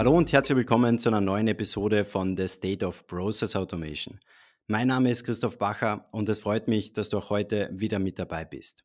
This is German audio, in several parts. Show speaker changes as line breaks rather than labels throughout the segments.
Hallo und herzlich willkommen zu einer neuen Episode von The State of Process Automation. Mein Name ist Christoph Bacher und es freut mich, dass du auch heute wieder mit dabei bist.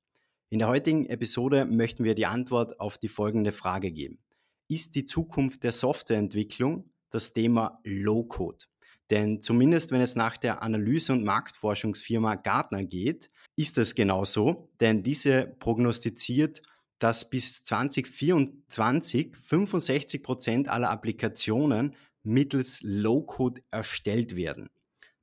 In der heutigen Episode möchten wir die Antwort auf die folgende Frage geben. Ist die Zukunft der Softwareentwicklung das Thema Low-Code? Denn zumindest wenn es nach der Analyse- und Marktforschungsfirma Gartner geht, ist es genauso, denn diese prognostiziert dass bis 2024 65 Prozent aller Applikationen mittels Low-Code erstellt werden.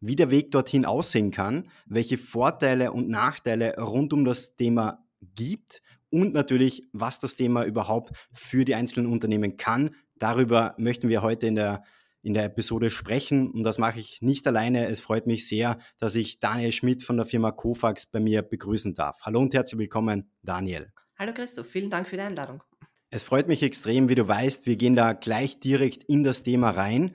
Wie der Weg dorthin aussehen kann, welche Vorteile und Nachteile rund um das Thema gibt und natürlich, was das Thema überhaupt für die einzelnen Unternehmen kann, darüber möchten wir heute in der in der Episode sprechen und das mache ich nicht alleine. Es freut mich sehr, dass ich Daniel Schmidt von der Firma Kofax bei mir begrüßen darf. Hallo und herzlich willkommen, Daniel.
Hallo Christoph, vielen Dank für die Einladung.
Es freut mich extrem, wie du weißt, wir gehen da gleich direkt in das Thema rein.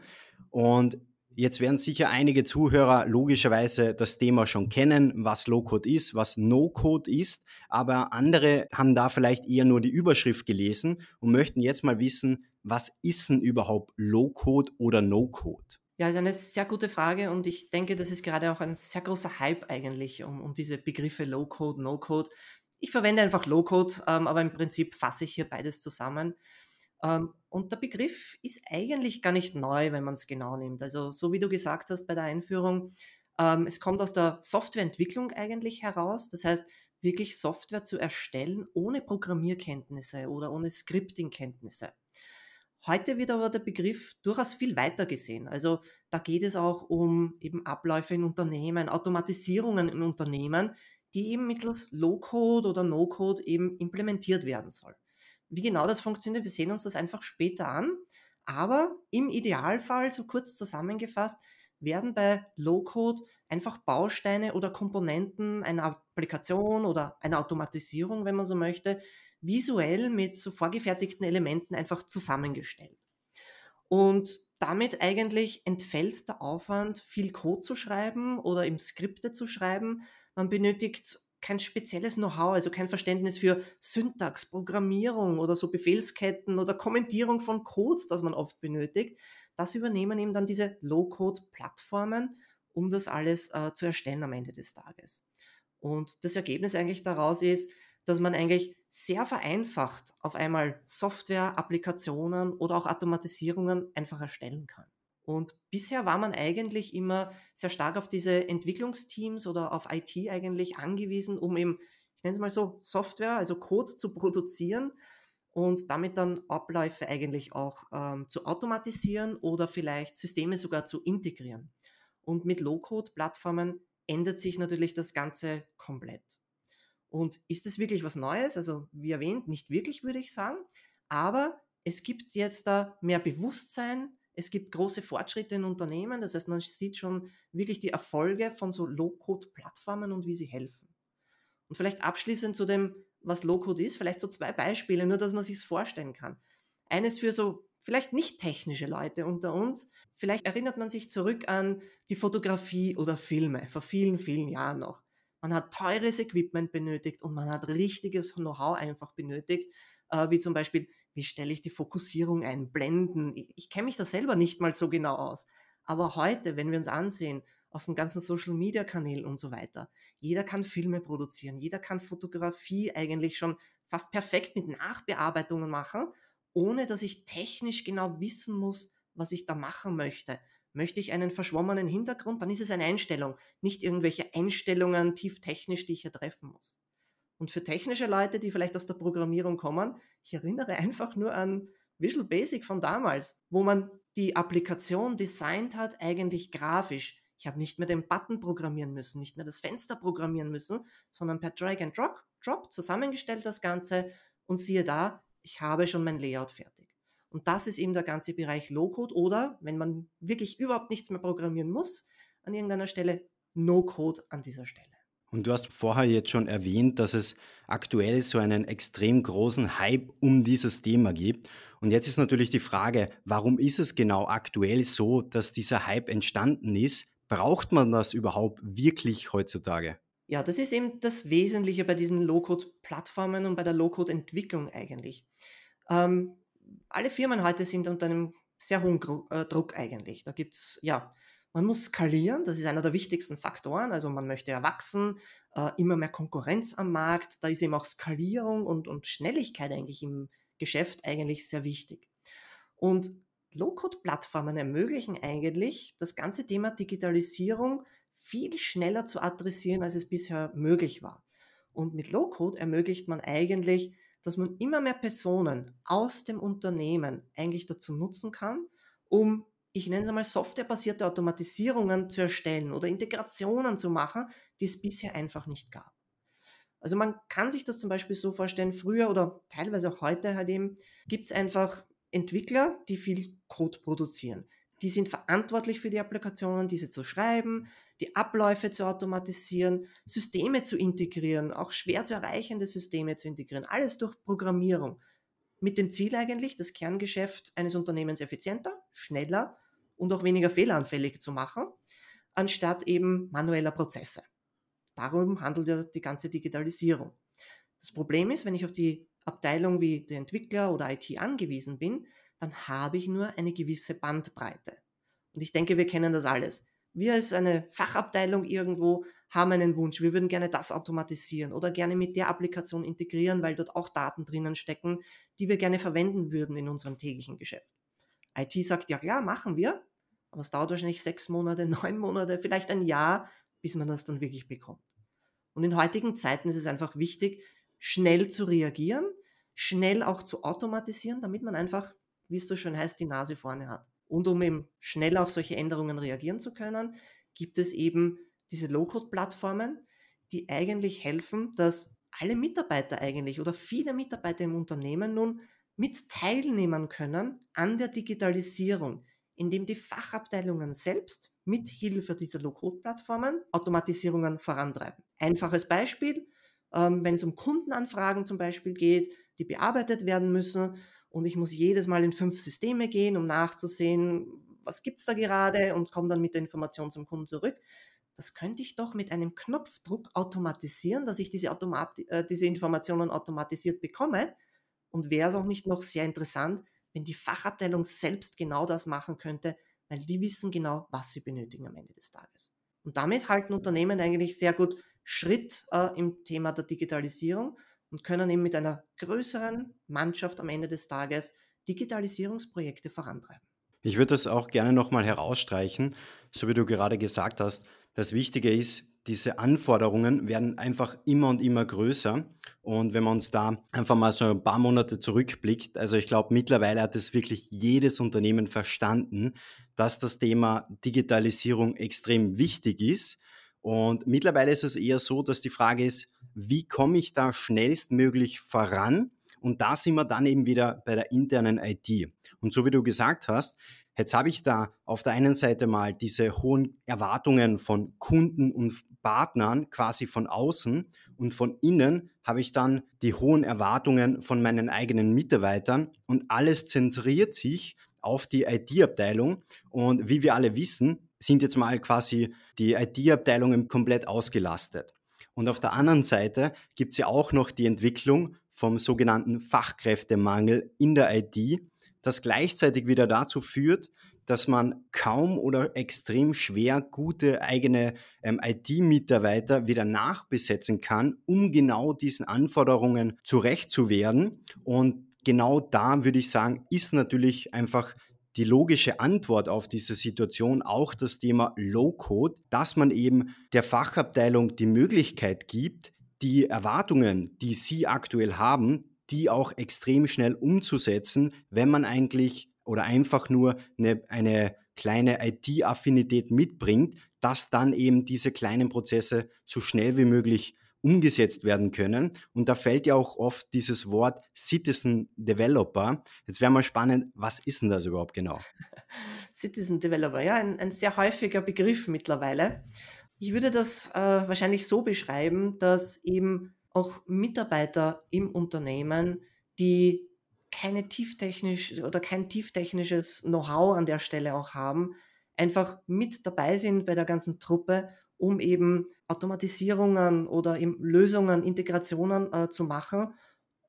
Und jetzt werden sicher einige Zuhörer logischerweise das Thema schon kennen, was Low-Code ist, was No-Code ist. Aber andere haben da vielleicht eher nur die Überschrift gelesen und möchten jetzt mal wissen, was ist denn überhaupt Low-Code oder No-Code?
Ja, ist eine sehr gute Frage und ich denke, das ist gerade auch ein sehr großer Hype eigentlich um, um diese Begriffe Low-Code, No-Code. Ich verwende einfach Low-Code, ähm, aber im Prinzip fasse ich hier beides zusammen. Ähm, und der Begriff ist eigentlich gar nicht neu, wenn man es genau nimmt. Also so wie du gesagt hast bei der Einführung, ähm, es kommt aus der Softwareentwicklung eigentlich heraus. Das heißt, wirklich Software zu erstellen ohne Programmierkenntnisse oder ohne Scripting-Kenntnisse. Heute wird aber der Begriff durchaus viel weiter gesehen. Also da geht es auch um eben Abläufe in Unternehmen, Automatisierungen in Unternehmen, die eben mittels Low-Code oder No-Code eben implementiert werden soll. Wie genau das funktioniert, wir sehen uns das einfach später an. Aber im Idealfall, so kurz zusammengefasst, werden bei Low-Code einfach Bausteine oder Komponenten einer Applikation oder einer Automatisierung, wenn man so möchte, visuell mit so vorgefertigten Elementen einfach zusammengestellt. Und damit eigentlich entfällt der Aufwand, viel Code zu schreiben oder im Skripte zu schreiben, man benötigt kein spezielles Know-how, also kein Verständnis für Syntax, Programmierung oder so Befehlsketten oder Kommentierung von Code, das man oft benötigt. Das übernehmen eben dann diese Low-Code-Plattformen, um das alles äh, zu erstellen am Ende des Tages. Und das Ergebnis eigentlich daraus ist, dass man eigentlich sehr vereinfacht auf einmal Software, Applikationen oder auch Automatisierungen einfach erstellen kann. Und bisher war man eigentlich immer sehr stark auf diese Entwicklungsteams oder auf IT eigentlich angewiesen, um eben, ich nenne es mal so, Software, also Code zu produzieren und damit dann Abläufe eigentlich auch ähm, zu automatisieren oder vielleicht Systeme sogar zu integrieren. Und mit Low-Code-Plattformen ändert sich natürlich das Ganze komplett. Und ist es wirklich was Neues? Also wie erwähnt, nicht wirklich würde ich sagen, aber es gibt jetzt da mehr Bewusstsein, es gibt große Fortschritte in Unternehmen, das heißt, man sieht schon wirklich die Erfolge von so Low-Code-Plattformen und wie sie helfen. Und vielleicht abschließend zu dem, was Low-Code ist, vielleicht so zwei Beispiele, nur dass man sich vorstellen kann. Eines für so vielleicht nicht technische Leute unter uns. Vielleicht erinnert man sich zurück an die Fotografie oder Filme vor vielen, vielen Jahren noch. Man hat teures Equipment benötigt und man hat richtiges Know-how einfach benötigt, äh, wie zum Beispiel wie stelle ich die Fokussierung ein, Blenden. Ich, ich kenne mich da selber nicht mal so genau aus. Aber heute, wenn wir uns ansehen, auf den ganzen Social Media Kanälen und so weiter, jeder kann Filme produzieren, jeder kann Fotografie eigentlich schon fast perfekt mit Nachbearbeitungen machen, ohne dass ich technisch genau wissen muss, was ich da machen möchte. Möchte ich einen verschwommenen Hintergrund, dann ist es eine Einstellung, nicht irgendwelche Einstellungen tief technisch, die ich hier treffen muss. Und für technische Leute, die vielleicht aus der Programmierung kommen, ich erinnere einfach nur an Visual Basic von damals, wo man die Applikation designt hat, eigentlich grafisch. Ich habe nicht mehr den Button programmieren müssen, nicht mehr das Fenster programmieren müssen, sondern per Drag and Drop, Drop zusammengestellt das Ganze und siehe da, ich habe schon mein Layout fertig. Und das ist eben der ganze Bereich Low-Code oder, wenn man wirklich überhaupt nichts mehr programmieren muss, an irgendeiner Stelle No-Code an dieser Stelle.
Und du hast vorher jetzt schon erwähnt, dass es aktuell so einen extrem großen Hype um dieses Thema gibt. Und jetzt ist natürlich die Frage, warum ist es genau aktuell so, dass dieser Hype entstanden ist? Braucht man das überhaupt wirklich heutzutage?
Ja, das ist eben das Wesentliche bei diesen Low-Code-Plattformen und bei der Low-Code-Entwicklung eigentlich. Ähm, alle Firmen heute sind unter einem sehr hohen äh, Druck eigentlich. Da gibt es, ja, man muss skalieren, das ist einer der wichtigsten Faktoren. Also man möchte erwachsen, äh, immer mehr Konkurrenz am Markt. Da ist eben auch Skalierung und, und Schnelligkeit eigentlich im Geschäft eigentlich sehr wichtig. Und Low-Code-Plattformen ermöglichen eigentlich, das ganze Thema Digitalisierung viel schneller zu adressieren, als es bisher möglich war. Und mit Low-Code ermöglicht man eigentlich, dass man immer mehr Personen aus dem Unternehmen eigentlich dazu nutzen kann, um, ich nenne es einmal, softwarebasierte Automatisierungen zu erstellen oder Integrationen zu machen, die es bisher einfach nicht gab. Also man kann sich das zum Beispiel so vorstellen, früher oder teilweise auch heute halt eben, gibt es einfach Entwickler, die viel Code produzieren. Die sind verantwortlich für die Applikationen, diese zu schreiben, die Abläufe zu automatisieren, Systeme zu integrieren, auch schwer zu erreichende Systeme zu integrieren. Alles durch Programmierung. Mit dem Ziel eigentlich, das Kerngeschäft eines Unternehmens effizienter, schneller und auch weniger fehleranfällig zu machen, anstatt eben manueller Prozesse. Darum handelt ja die ganze Digitalisierung. Das Problem ist, wenn ich auf die Abteilung wie der Entwickler oder IT angewiesen bin, dann habe ich nur eine gewisse Bandbreite. Und ich denke, wir kennen das alles. Wir als eine Fachabteilung irgendwo haben einen Wunsch. Wir würden gerne das automatisieren oder gerne mit der Applikation integrieren, weil dort auch Daten drinnen stecken, die wir gerne verwenden würden in unserem täglichen Geschäft. IT sagt, ja klar, machen wir, aber es dauert wahrscheinlich sechs Monate, neun Monate, vielleicht ein Jahr, bis man das dann wirklich bekommt. Und in heutigen Zeiten ist es einfach wichtig, schnell zu reagieren, schnell auch zu automatisieren, damit man einfach, wie es so schön heißt, die Nase vorne hat. Und um eben schnell auf solche Änderungen reagieren zu können, gibt es eben diese Low-Code-Plattformen, die eigentlich helfen, dass alle Mitarbeiter eigentlich oder viele Mitarbeiter im Unternehmen nun mit teilnehmen können an der Digitalisierung, indem die Fachabteilungen selbst mit Hilfe dieser Low-Code-Plattformen Automatisierungen vorantreiben. Einfaches Beispiel, ähm, wenn es um Kundenanfragen zum Beispiel geht, die bearbeitet werden müssen und ich muss jedes Mal in fünf Systeme gehen, um nachzusehen, was gibt es da gerade und komme dann mit der Information zum Kunden zurück. Das könnte ich doch mit einem Knopfdruck automatisieren, dass ich diese, Automat äh, diese Informationen automatisiert bekomme. Und wäre es auch nicht noch sehr interessant, wenn die Fachabteilung selbst genau das machen könnte, weil die wissen genau, was sie benötigen am Ende des Tages. Und damit halten Unternehmen eigentlich sehr gut Schritt äh, im Thema der Digitalisierung und können eben mit einer größeren Mannschaft am Ende des Tages Digitalisierungsprojekte vorantreiben.
Ich würde das auch gerne nochmal herausstreichen, so wie du gerade gesagt hast. Das Wichtige ist, diese Anforderungen werden einfach immer und immer größer. Und wenn man uns da einfach mal so ein paar Monate zurückblickt, also ich glaube, mittlerweile hat es wirklich jedes Unternehmen verstanden, dass das Thema Digitalisierung extrem wichtig ist. Und mittlerweile ist es eher so, dass die Frage ist, wie komme ich da schnellstmöglich voran? Und da sind wir dann eben wieder bei der internen IT. Und so wie du gesagt hast, jetzt habe ich da auf der einen Seite mal diese hohen Erwartungen von Kunden und Partnern quasi von außen und von innen habe ich dann die hohen Erwartungen von meinen eigenen Mitarbeitern und alles zentriert sich auf die IT-Abteilung. Und wie wir alle wissen, sind jetzt mal quasi die IT-Abteilungen komplett ausgelastet. Und auf der anderen Seite gibt es ja auch noch die Entwicklung vom sogenannten Fachkräftemangel in der IT, das gleichzeitig wieder dazu führt, dass man kaum oder extrem schwer gute eigene ähm, IT-Mitarbeiter wieder nachbesetzen kann, um genau diesen Anforderungen zurecht zu werden. Und genau da würde ich sagen, ist natürlich einfach die logische Antwort auf diese Situation auch das Thema Low-Code, dass man eben der Fachabteilung die Möglichkeit gibt, die Erwartungen, die sie aktuell haben, die auch extrem schnell umzusetzen, wenn man eigentlich oder einfach nur eine, eine kleine IT-Affinität mitbringt, dass dann eben diese kleinen Prozesse so schnell wie möglich umgesetzt werden können. Und da fällt ja auch oft dieses Wort Citizen Developer. Jetzt wäre mal spannend, was ist denn das überhaupt genau?
Citizen Developer, ja, ein, ein sehr häufiger Begriff mittlerweile. Ich würde das äh, wahrscheinlich so beschreiben, dass eben auch Mitarbeiter im Unternehmen, die keine tieftechnisch oder kein tieftechnisches Know-how an der Stelle auch haben, einfach mit dabei sind bei der ganzen Truppe, um eben Automatisierungen oder eben Lösungen, Integrationen äh, zu machen,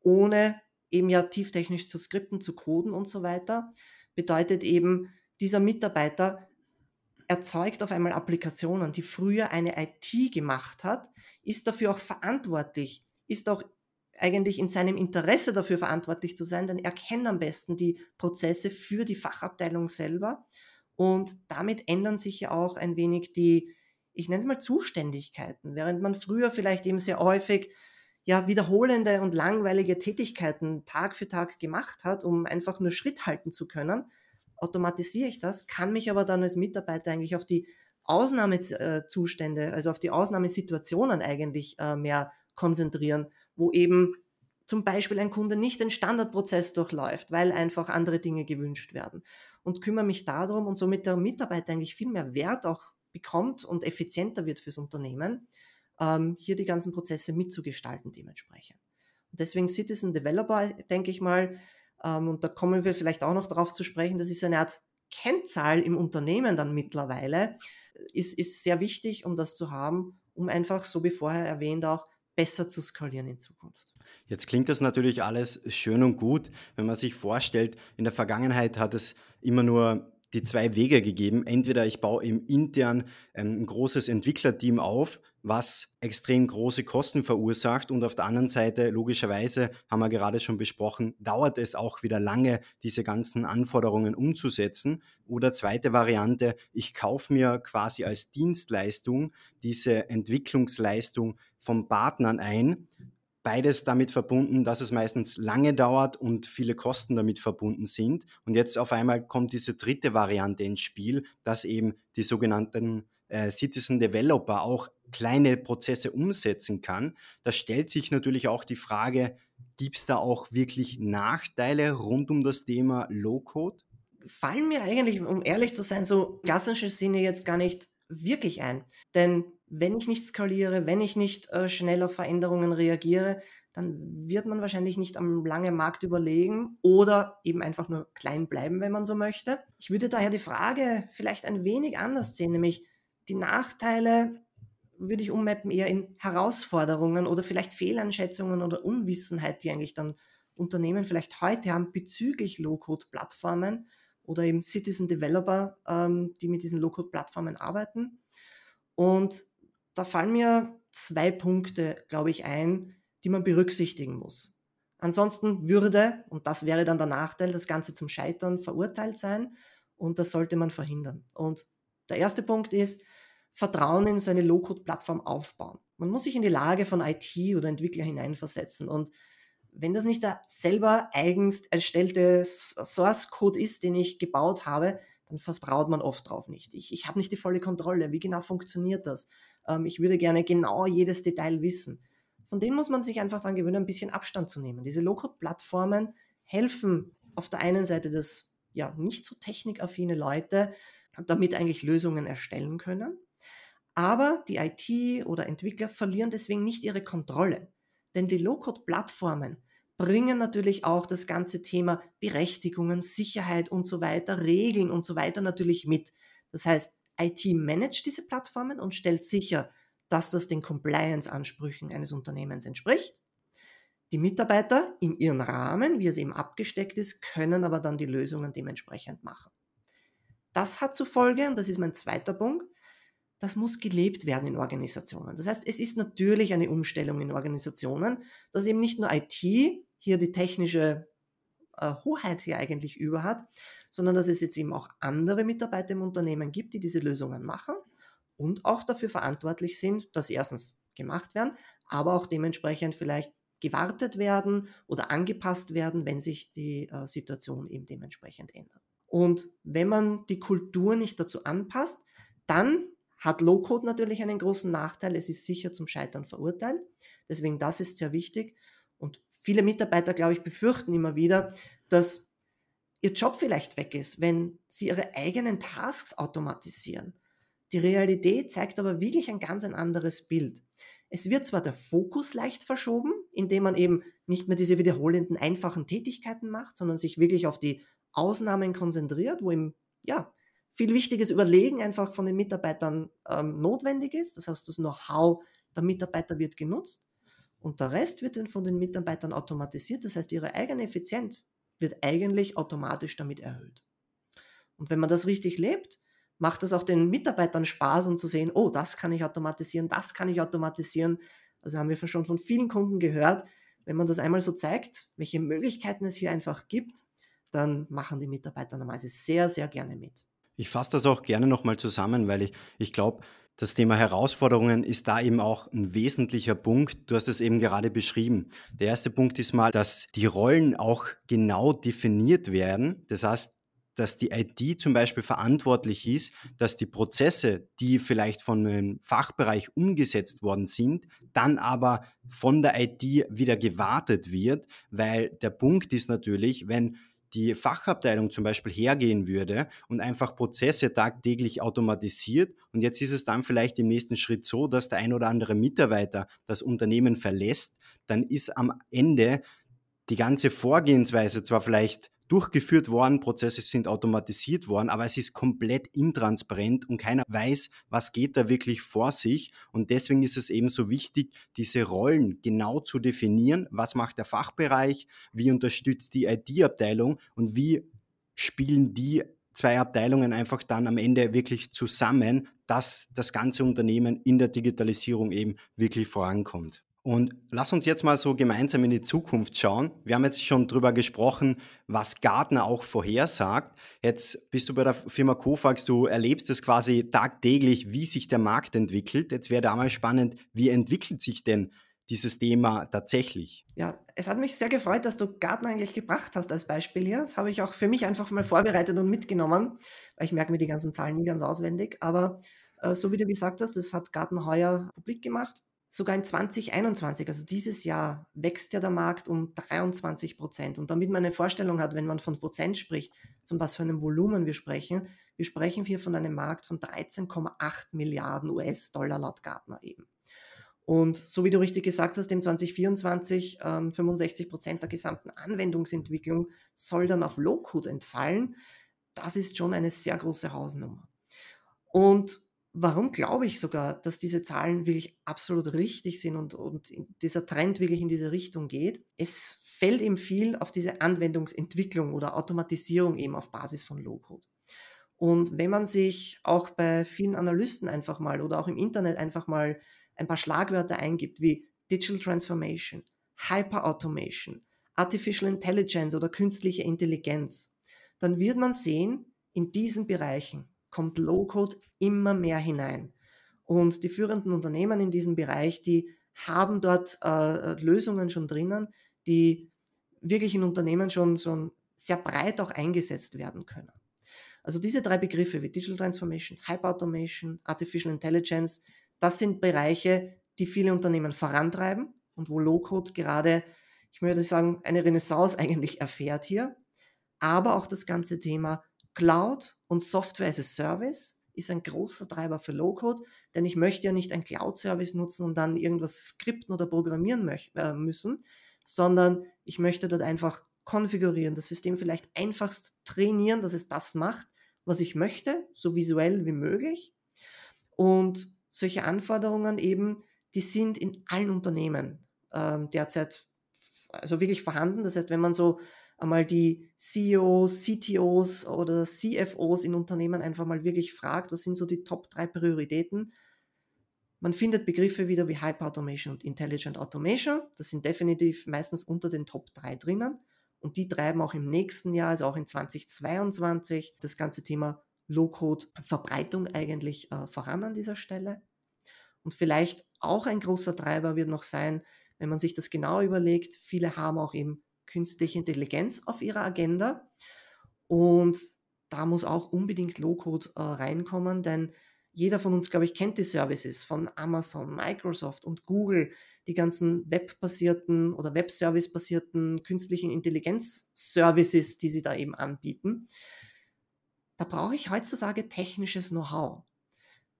ohne eben ja tieftechnisch zu skripten, zu coden und so weiter. bedeutet eben, dieser Mitarbeiter erzeugt auf einmal Applikationen, die früher eine IT gemacht hat, ist dafür auch verantwortlich, ist auch eigentlich in seinem Interesse dafür verantwortlich zu sein, denn er kennt am besten die Prozesse für die Fachabteilung selber. Und damit ändern sich ja auch ein wenig die, ich nenne es mal Zuständigkeiten, während man früher vielleicht eben sehr häufig ja wiederholende und langweilige Tätigkeiten Tag für Tag gemacht hat, um einfach nur Schritt halten zu können, automatisiere ich das, kann mich aber dann als Mitarbeiter eigentlich auf die Ausnahmezustände, also auf die Ausnahmesituationen eigentlich äh, mehr konzentrieren, wo eben zum Beispiel ein Kunde nicht den Standardprozess durchläuft, weil einfach andere Dinge gewünscht werden. Und kümmere mich darum und somit der Mitarbeiter eigentlich viel mehr Wert auch bekommt und effizienter wird fürs Unternehmen, ähm, hier die ganzen Prozesse mitzugestalten dementsprechend. Deswegen Citizen Developer, denke ich mal, und da kommen wir vielleicht auch noch darauf zu sprechen, das ist eine Art Kennzahl im Unternehmen dann mittlerweile, ist, ist sehr wichtig, um das zu haben, um einfach, so wie vorher erwähnt, auch besser zu skalieren in Zukunft.
Jetzt klingt das natürlich alles schön und gut, wenn man sich vorstellt, in der Vergangenheit hat es immer nur die zwei Wege gegeben. Entweder ich baue im intern ein großes Entwicklerteam auf, was extrem große Kosten verursacht und auf der anderen Seite, logischerweise, haben wir gerade schon besprochen, dauert es auch wieder lange, diese ganzen Anforderungen umzusetzen. Oder zweite Variante, ich kaufe mir quasi als Dienstleistung diese Entwicklungsleistung von Partnern ein beides damit verbunden, dass es meistens lange dauert und viele Kosten damit verbunden sind. Und jetzt auf einmal kommt diese dritte Variante ins Spiel, dass eben die sogenannten äh, Citizen Developer auch kleine Prozesse umsetzen kann. Da stellt sich natürlich auch die Frage, gibt es da auch wirklich Nachteile rund um das Thema Low-Code?
Fallen mir eigentlich, um ehrlich zu sein, so klassische Sinne jetzt gar nicht wirklich ein. Denn wenn ich nicht skaliere, wenn ich nicht äh, schnell auf Veränderungen reagiere, dann wird man wahrscheinlich nicht am langen Markt überlegen oder eben einfach nur klein bleiben, wenn man so möchte. Ich würde daher die Frage vielleicht ein wenig anders sehen, nämlich die Nachteile würde ich ummappen eher in Herausforderungen oder vielleicht Fehleinschätzungen oder Unwissenheit, die eigentlich dann Unternehmen vielleicht heute haben bezüglich Low-Code-Plattformen oder eben Citizen Developer, ähm, die mit diesen Low-Code-Plattformen arbeiten. Und da fallen mir zwei Punkte, glaube ich, ein, die man berücksichtigen muss. Ansonsten würde, und das wäre dann der Nachteil, das Ganze zum Scheitern verurteilt sein und das sollte man verhindern. Und der erste Punkt ist, Vertrauen in so eine Low-Code-Plattform aufbauen. Man muss sich in die Lage von IT oder Entwickler hineinversetzen und wenn das nicht der selber eigens erstellte Source-Code ist, den ich gebaut habe, dann vertraut man oft drauf nicht. Ich, ich habe nicht die volle Kontrolle. Wie genau funktioniert das? Ähm, ich würde gerne genau jedes Detail wissen. Von dem muss man sich einfach daran gewöhnen, ein bisschen Abstand zu nehmen. Diese Low-Code-Plattformen helfen auf der einen Seite das ja nicht so technikaffine Leute, damit eigentlich Lösungen erstellen können. Aber die IT oder Entwickler verlieren deswegen nicht ihre Kontrolle. Denn die Low-Code-Plattformen bringen natürlich auch das ganze Thema Berechtigungen, Sicherheit und so weiter, Regeln und so weiter natürlich mit. Das heißt, IT managt diese Plattformen und stellt sicher, dass das den Compliance-Ansprüchen eines Unternehmens entspricht. Die Mitarbeiter in ihren Rahmen, wie es eben abgesteckt ist, können aber dann die Lösungen dementsprechend machen. Das hat zur Folge, und das ist mein zweiter Punkt, das muss gelebt werden in Organisationen. Das heißt, es ist natürlich eine Umstellung in Organisationen, dass eben nicht nur IT hier die technische äh, Hoheit hier eigentlich über hat, sondern dass es jetzt eben auch andere Mitarbeiter im Unternehmen gibt, die diese Lösungen machen und auch dafür verantwortlich sind, dass sie erstens gemacht werden, aber auch dementsprechend vielleicht gewartet werden oder angepasst werden, wenn sich die äh, Situation eben dementsprechend ändert. Und wenn man die Kultur nicht dazu anpasst, dann hat Low-Code natürlich einen großen Nachteil. Es ist sicher zum Scheitern verurteilt. Deswegen das ist sehr wichtig. Viele Mitarbeiter, glaube ich, befürchten immer wieder, dass ihr Job vielleicht weg ist, wenn sie ihre eigenen Tasks automatisieren. Die Realität zeigt aber wirklich ein ganz ein anderes Bild. Es wird zwar der Fokus leicht verschoben, indem man eben nicht mehr diese wiederholenden, einfachen Tätigkeiten macht, sondern sich wirklich auf die Ausnahmen konzentriert, wo eben ja, viel wichtiges Überlegen einfach von den Mitarbeitern ähm, notwendig ist. Das heißt, das Know-how der Mitarbeiter wird genutzt. Und der Rest wird dann von den Mitarbeitern automatisiert. Das heißt, ihre eigene Effizienz wird eigentlich automatisch damit erhöht. Und wenn man das richtig lebt, macht es auch den Mitarbeitern Spaß, um zu sehen, oh, das kann ich automatisieren, das kann ich automatisieren. Also haben wir schon von vielen Kunden gehört, wenn man das einmal so zeigt, welche Möglichkeiten es hier einfach gibt, dann machen die Mitarbeiter normalerweise sehr, sehr gerne mit.
Ich fasse das auch gerne nochmal zusammen, weil ich, ich glaube, das Thema Herausforderungen ist da eben auch ein wesentlicher Punkt. Du hast es eben gerade beschrieben. Der erste Punkt ist mal, dass die Rollen auch genau definiert werden. Das heißt, dass die IT zum Beispiel verantwortlich ist, dass die Prozesse, die vielleicht von einem Fachbereich umgesetzt worden sind, dann aber von der IT wieder gewartet wird, weil der Punkt ist natürlich, wenn die Fachabteilung zum Beispiel hergehen würde und einfach Prozesse tagtäglich automatisiert. Und jetzt ist es dann vielleicht im nächsten Schritt so, dass der ein oder andere Mitarbeiter das Unternehmen verlässt, dann ist am Ende die ganze Vorgehensweise zwar vielleicht durchgeführt worden, Prozesse sind automatisiert worden, aber es ist komplett intransparent und keiner weiß, was geht da wirklich vor sich. Und deswegen ist es eben so wichtig, diese Rollen genau zu definieren. Was macht der Fachbereich? Wie unterstützt die IT-Abteilung? Und wie spielen die zwei Abteilungen einfach dann am Ende wirklich zusammen, dass das ganze Unternehmen in der Digitalisierung eben wirklich vorankommt. Und lass uns jetzt mal so gemeinsam in die Zukunft schauen. Wir haben jetzt schon drüber gesprochen, was Gartner auch vorhersagt. Jetzt bist du bei der Firma Kofax, du erlebst es quasi tagtäglich, wie sich der Markt entwickelt. Jetzt wäre da mal spannend, wie entwickelt sich denn dieses Thema tatsächlich?
Ja, es hat mich sehr gefreut, dass du Gartner eigentlich gebracht hast als Beispiel hier. Das habe ich auch für mich einfach mal vorbereitet und mitgenommen, weil ich merke mir die ganzen Zahlen nie ganz auswendig. Aber äh, so wie du gesagt hast, das hat Gartner heuer publik gemacht sogar in 2021, also dieses Jahr, wächst ja der Markt um 23 Prozent. Und damit man eine Vorstellung hat, wenn man von Prozent spricht, von was für einem Volumen wir sprechen, wir sprechen hier von einem Markt von 13,8 Milliarden US-Dollar laut Gartner eben. Und so wie du richtig gesagt hast, im 2024 ähm, 65 Prozent der gesamten Anwendungsentwicklung soll dann auf Low-Code entfallen. Das ist schon eine sehr große Hausnummer. Und warum glaube ich sogar, dass diese Zahlen wirklich absolut richtig sind und, und dieser Trend wirklich in diese Richtung geht? Es fällt eben viel auf diese Anwendungsentwicklung oder Automatisierung eben auf Basis von Low-Code. Und wenn man sich auch bei vielen Analysten einfach mal oder auch im Internet einfach mal ein paar Schlagwörter eingibt wie Digital Transformation, Hyper Automation, Artificial Intelligence oder künstliche Intelligenz, dann wird man sehen, in diesen Bereichen kommt Low-Code immer mehr hinein. Und die führenden Unternehmen in diesem Bereich, die haben dort äh, Lösungen schon drinnen, die wirklich in Unternehmen schon, schon sehr breit auch eingesetzt werden können. Also diese drei Begriffe wie Digital Transformation, Hyper Automation, Artificial Intelligence, das sind Bereiche, die viele Unternehmen vorantreiben und wo Low-Code gerade, ich würde sagen, eine Renaissance eigentlich erfährt hier. Aber auch das ganze Thema Cloud und Software as a Service ist ein großer Treiber für Low-Code, denn ich möchte ja nicht ein Cloud-Service nutzen und dann irgendwas skripten oder programmieren äh, müssen, sondern ich möchte dort einfach konfigurieren, das System vielleicht einfachst trainieren, dass es das macht, was ich möchte, so visuell wie möglich. Und solche Anforderungen eben, die sind in allen Unternehmen äh, derzeit also wirklich vorhanden. Das heißt, wenn man so einmal die CEOs, CTOs oder CFOs in Unternehmen einfach mal wirklich fragt, was sind so die Top drei Prioritäten. Man findet Begriffe wieder wie Hyper Automation und Intelligent Automation. Das sind definitiv meistens unter den Top drei drinnen. Und die treiben auch im nächsten Jahr, also auch in 2022, das ganze Thema Low-Code-Verbreitung eigentlich äh, voran an dieser Stelle. Und vielleicht auch ein großer Treiber wird noch sein, wenn man sich das genau überlegt, viele haben auch eben künstliche Intelligenz auf ihrer Agenda. Und da muss auch unbedingt Low-Code äh, reinkommen, denn jeder von uns, glaube ich, kennt die Services von Amazon, Microsoft und Google, die ganzen webbasierten oder Web-Service-basierten künstlichen Intelligenz-Services, die sie da eben anbieten. Da brauche ich heutzutage technisches Know-how.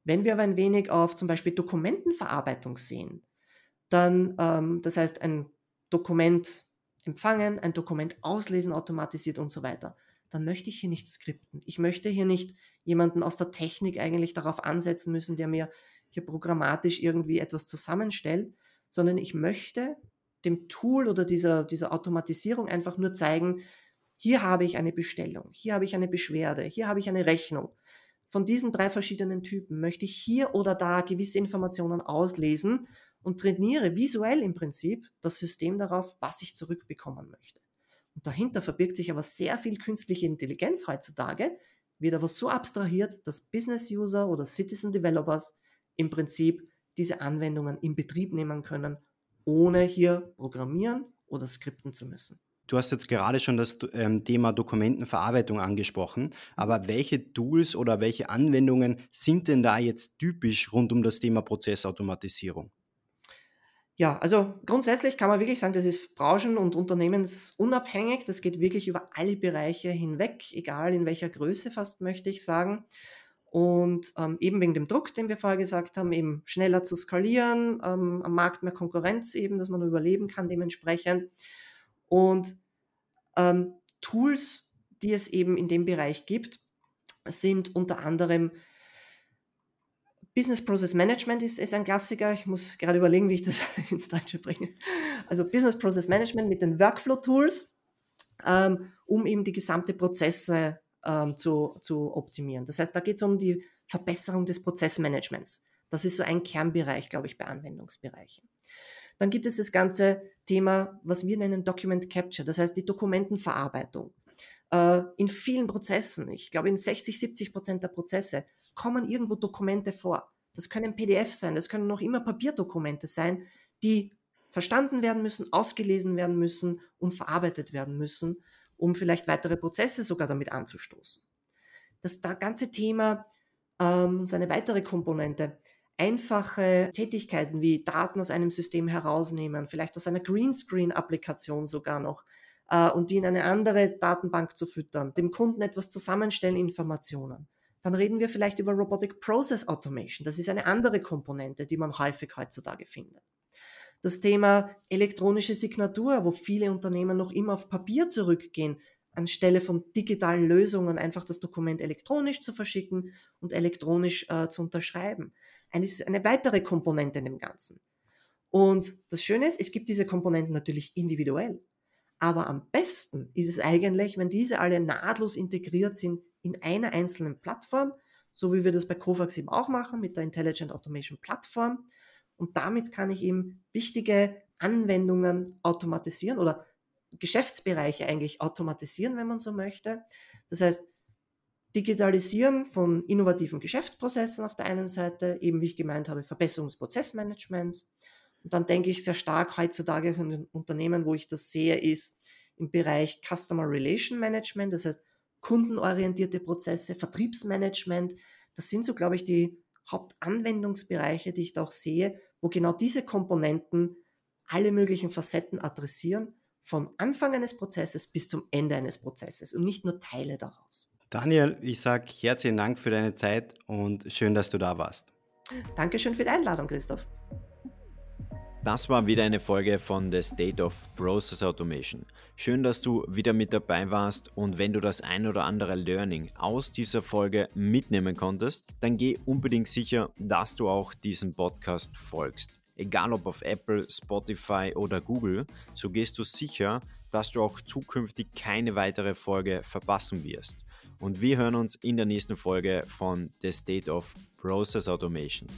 Wenn wir aber ein wenig auf zum Beispiel Dokumentenverarbeitung sehen, dann, ähm, das heißt, ein Dokument empfangen, ein Dokument auslesen automatisiert und so weiter, dann möchte ich hier nicht skripten. Ich möchte hier nicht jemanden aus der Technik eigentlich darauf ansetzen müssen, der mir hier programmatisch irgendwie etwas zusammenstellt, sondern ich möchte dem Tool oder dieser, dieser Automatisierung einfach nur zeigen, hier habe ich eine Bestellung, hier habe ich eine Beschwerde, hier habe ich eine Rechnung. Von diesen drei verschiedenen Typen möchte ich hier oder da gewisse Informationen auslesen und trainiere visuell im Prinzip das System darauf, was ich zurückbekommen möchte. Und dahinter verbirgt sich aber sehr viel künstliche Intelligenz heutzutage, wird aber so abstrahiert, dass Business-User oder Citizen Developers im Prinzip diese Anwendungen in Betrieb nehmen können, ohne hier programmieren oder skripten zu müssen.
Du hast jetzt gerade schon das ähm, Thema Dokumentenverarbeitung angesprochen, aber welche Tools oder welche Anwendungen sind denn da jetzt typisch rund um das Thema Prozessautomatisierung?
Ja, also grundsätzlich kann man wirklich sagen, das ist branchen- und unternehmensunabhängig. Das geht wirklich über alle Bereiche hinweg, egal in welcher Größe fast möchte ich sagen. Und ähm, eben wegen dem Druck, den wir vorher gesagt haben, eben schneller zu skalieren, ähm, am Markt mehr Konkurrenz eben, dass man überleben kann dementsprechend. Und ähm, Tools, die es eben in dem Bereich gibt, sind unter anderem Business Process Management ist, ist ein Klassiker. Ich muss gerade überlegen, wie ich das ins Deutsche bringe. Also Business Process Management mit den Workflow-Tools, ähm, um eben die gesamte Prozesse ähm, zu, zu optimieren. Das heißt, da geht es um die Verbesserung des Prozessmanagements. Das ist so ein Kernbereich, glaube ich, bei Anwendungsbereichen. Dann gibt es das ganze Thema, was wir nennen Document Capture, das heißt die Dokumentenverarbeitung. Äh, in vielen Prozessen, ich glaube in 60, 70 Prozent der Prozesse, kommen irgendwo Dokumente vor. Das können PDF sein, das können noch immer Papierdokumente sein, die verstanden werden müssen, ausgelesen werden müssen und verarbeitet werden müssen, um vielleicht weitere Prozesse sogar damit anzustoßen. Das ganze Thema, ähm, so eine weitere Komponente, einfache Tätigkeiten wie Daten aus einem System herausnehmen, vielleicht aus einer Greenscreen-Applikation sogar noch, äh, und die in eine andere Datenbank zu füttern, dem Kunden etwas zusammenstellen, Informationen. Dann reden wir vielleicht über Robotic Process Automation. Das ist eine andere Komponente, die man häufig heutzutage findet. Das Thema elektronische Signatur, wo viele Unternehmen noch immer auf Papier zurückgehen, anstelle von digitalen Lösungen einfach das Dokument elektronisch zu verschicken und elektronisch äh, zu unterschreiben eine, eine weitere Komponente in dem Ganzen. Und das Schöne ist, es gibt diese Komponenten natürlich individuell. Aber am besten ist es eigentlich, wenn diese alle nahtlos integriert sind in einer einzelnen Plattform, so wie wir das bei Kovacs eben auch machen mit der Intelligent Automation Plattform. Und damit kann ich eben wichtige Anwendungen automatisieren oder Geschäftsbereiche eigentlich automatisieren, wenn man so möchte. Das heißt, Digitalisieren von innovativen Geschäftsprozessen auf der einen Seite, eben wie ich gemeint habe, Verbesserung. Und dann denke ich sehr stark heutzutage in den Unternehmen, wo ich das sehe, ist im Bereich Customer Relation Management, das heißt kundenorientierte Prozesse, Vertriebsmanagement. Das sind so, glaube ich, die Hauptanwendungsbereiche, die ich da auch sehe, wo genau diese Komponenten alle möglichen Facetten adressieren, vom Anfang eines Prozesses bis zum Ende eines Prozesses und nicht nur Teile daraus.
Daniel, ich sage herzlichen Dank für deine Zeit und schön, dass du da warst.
Dankeschön für die Einladung, Christoph.
Das war wieder eine Folge von The State of Process Automation. Schön, dass du wieder mit dabei warst und wenn du das ein oder andere Learning aus dieser Folge mitnehmen konntest, dann geh unbedingt sicher, dass du auch diesem Podcast folgst. Egal ob auf Apple, Spotify oder Google, so gehst du sicher, dass du auch zukünftig keine weitere Folge verpassen wirst und wir hören uns in der nächsten Folge von The State of Process Automation.